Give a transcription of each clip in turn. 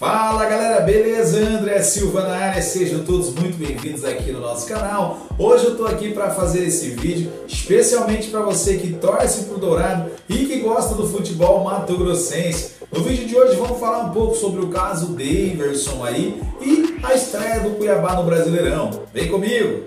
Fala galera, beleza? André Silva na área, sejam todos muito bem-vindos aqui no nosso canal. Hoje eu tô aqui para fazer esse vídeo especialmente para você que torce pro Dourado e que gosta do futebol mato-grossense. No vídeo de hoje vamos falar um pouco sobre o caso Daverson aí e a estreia do Cuiabá no Brasileirão. Vem comigo!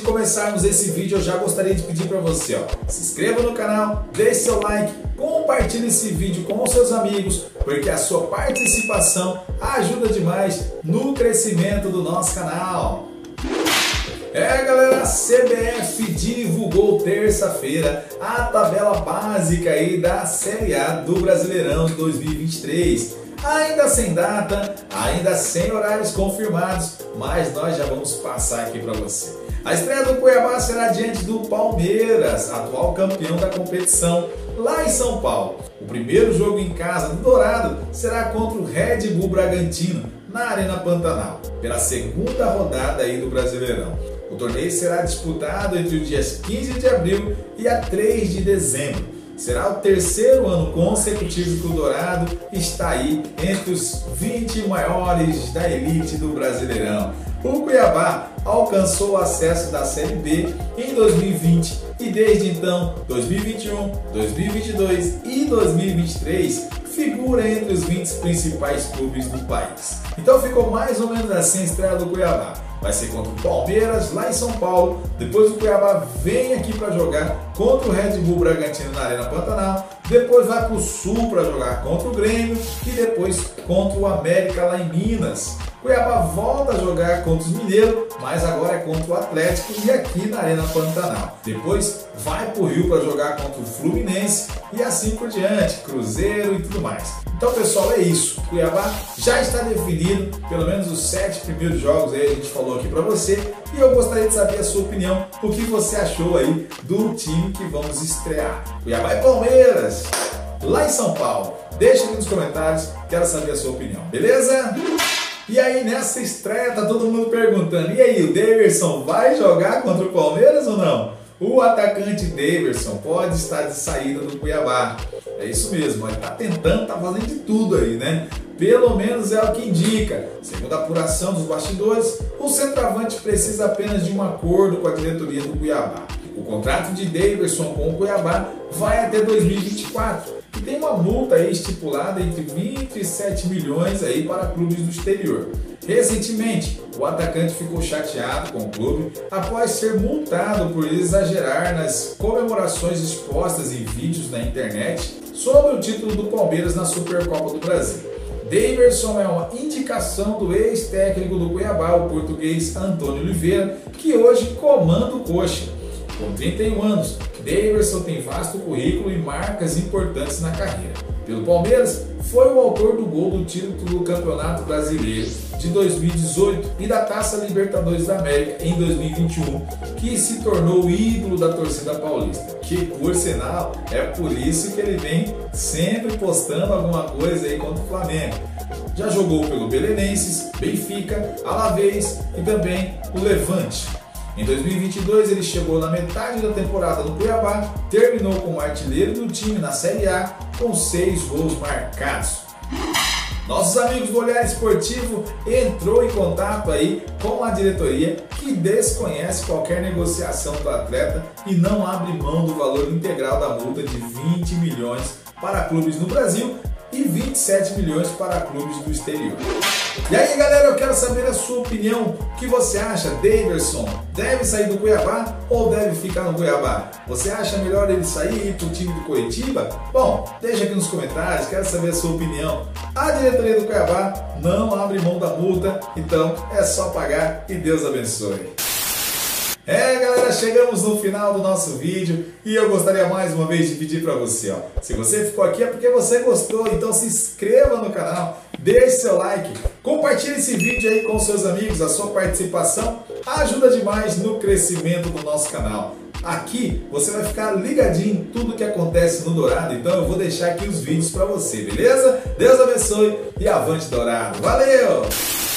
Começarmos esse vídeo, eu já gostaria de pedir para você, ó, se inscreva no canal, deixe seu like, compartilhe esse vídeo com os seus amigos, porque a sua participação ajuda demais no crescimento do nosso canal. É galera, a CBF divulgou terça-feira a tabela básica aí da Série A do Brasileirão 2023 ainda sem data, ainda sem horários confirmados, mas nós já vamos passar aqui para você. A estreia do Cuiabá será diante do Palmeiras, atual campeão da competição, lá em São Paulo. O primeiro jogo em casa do Dourado será contra o Red Bull Bragantino, na Arena Pantanal, pela segunda rodada aí do Brasileirão. O torneio será disputado entre os dias 15 de abril e a 3 de dezembro. Será o terceiro ano consecutivo que o Dourado está aí entre os 20 maiores da elite do Brasileirão. O Cuiabá alcançou o acesso da Série B em 2020 e desde então, 2021, 2022 e 2023 figura entre os 20 principais clubes do país. Então ficou mais ou menos assim a estreia do Cuiabá. Vai ser contra o Palmeiras lá em São Paulo. Depois o Cuiabá vem aqui para jogar contra o Red Bull Bragantino na Arena Pantanal. Depois vai para o Sul para jogar contra o Grêmio e depois contra o América lá em Minas. Cuiabá volta a jogar contra os Mineiros, mas agora é contra o Atlético e aqui na Arena Pantanal. Depois vai para o Rio para jogar contra o Fluminense e assim por diante, Cruzeiro e tudo mais. Então, pessoal, é isso. Cuiabá já está definido, pelo menos os sete primeiros jogos aí a gente falou aqui para você. E eu gostaria de saber a sua opinião, o que você achou aí do time que vamos estrear. Cuiabá e Palmeiras, lá em São Paulo. Deixa aqui nos comentários, quero saber a sua opinião, beleza? E aí nessa estreia tá todo mundo perguntando: e aí, o Daverson vai jogar contra o Palmeiras ou não? O atacante Daverson pode estar de saída do Cuiabá. É isso mesmo, ele está tentando, está fazendo de tudo aí, né? Pelo menos é o que indica. Segundo a apuração dos bastidores, o centroavante precisa apenas de um acordo com a diretoria do Cuiabá. O contrato de Daverson com o Cuiabá vai até 2024 e tem uma multa estipulada entre 27 milhões aí para clubes do exterior. Recentemente, o atacante ficou chateado com o clube após ser multado por exagerar nas comemorações expostas em vídeos na internet sobre o título do Palmeiras na Supercopa do Brasil. Daverson é uma indicação do ex-técnico do Cuiabá, o português Antônio Oliveira, que hoje comanda o Coxa. Com 31 anos, Daverson tem vasto currículo e marcas importantes na carreira. Pelo Palmeiras, foi o autor do gol do título do Campeonato Brasileiro de 2018 e da Taça Libertadores da América em 2021, que se tornou ídolo da torcida paulista. Que, por sinal, é por isso que ele vem sempre postando alguma coisa aí contra o Flamengo. Já jogou pelo Belenenses, Benfica, Alavés e também o Levante. Em 2022 ele chegou na metade da temporada no Cuiabá, terminou como artilheiro do time na Série A com seis gols marcados. Nossos amigos do Olhar Esportivo entrou em contato aí com a diretoria que desconhece qualquer negociação do atleta e não abre mão do valor integral da multa de 20 milhões para clubes no Brasil e 27 milhões para clubes do exterior. E aí, galera, eu quero saber a sua opinião. O que você acha? Daverson deve sair do Cuiabá ou deve ficar no Cuiabá? Você acha melhor ele sair e ir para o time do Curitiba? Bom, deixa aqui nos comentários, quero saber a sua opinião. A diretoria do Cuiabá não abre mão da multa, então é só pagar e Deus abençoe. É, galera, chegamos no final do nosso vídeo e eu gostaria mais uma vez de pedir para você, ó, se você ficou aqui é porque você gostou, então se inscreva no canal, deixe seu like, compartilhe esse vídeo aí com seus amigos, a sua participação ajuda demais no crescimento do nosso canal. Aqui você vai ficar ligadinho em tudo que acontece no Dourado, então eu vou deixar aqui os vídeos para você, beleza? Deus abençoe e avante Dourado. Valeu!